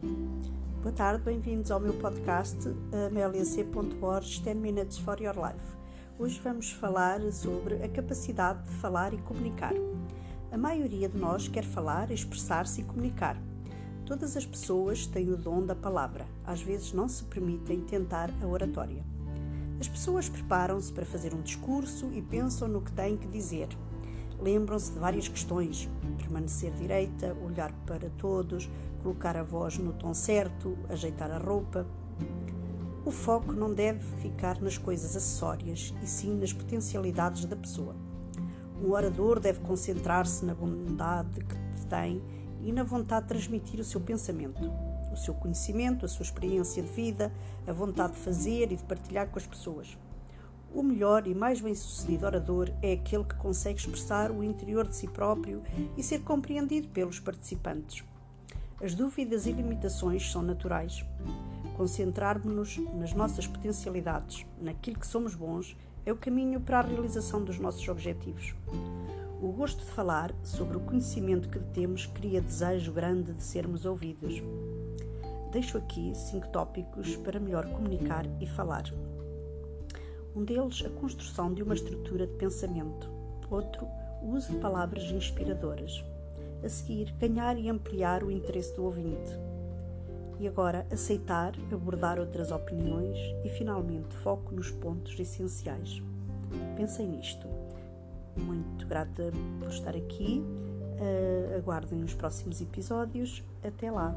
Boa tarde, bem-vindos ao meu podcast ameliac.org 10 Minutes for Your Life. Hoje vamos falar sobre a capacidade de falar e comunicar. A maioria de nós quer falar, expressar-se e comunicar. Todas as pessoas têm o dom da palavra, às vezes não se permitem tentar a oratória. As pessoas preparam-se para fazer um discurso e pensam no que têm que dizer. Lembram-se de várias questões: permanecer direita, olhar para todos, colocar a voz no tom certo, ajeitar a roupa. O foco não deve ficar nas coisas acessórias, e sim nas potencialidades da pessoa. Um orador deve concentrar-se na bondade que tem e na vontade de transmitir o seu pensamento, o seu conhecimento, a sua experiência de vida, a vontade de fazer e de partilhar com as pessoas. O melhor e mais bem-sucedido orador é aquele que consegue expressar o interior de si próprio e ser compreendido pelos participantes. As dúvidas e limitações são naturais. Concentrarmos-nos nas nossas potencialidades, naquilo que somos bons, é o caminho para a realização dos nossos objetivos. O gosto de falar sobre o conhecimento que temos cria desejo grande de sermos ouvidos. Deixo aqui cinco tópicos para melhor comunicar e falar. Um deles, a construção de uma estrutura de pensamento. Outro, o uso de palavras inspiradoras. A seguir, ganhar e ampliar o interesse do ouvinte. E agora, aceitar, abordar outras opiniões e, finalmente, foco nos pontos essenciais. Pensem nisto. Muito grata por estar aqui. Uh, aguardem os próximos episódios. Até lá!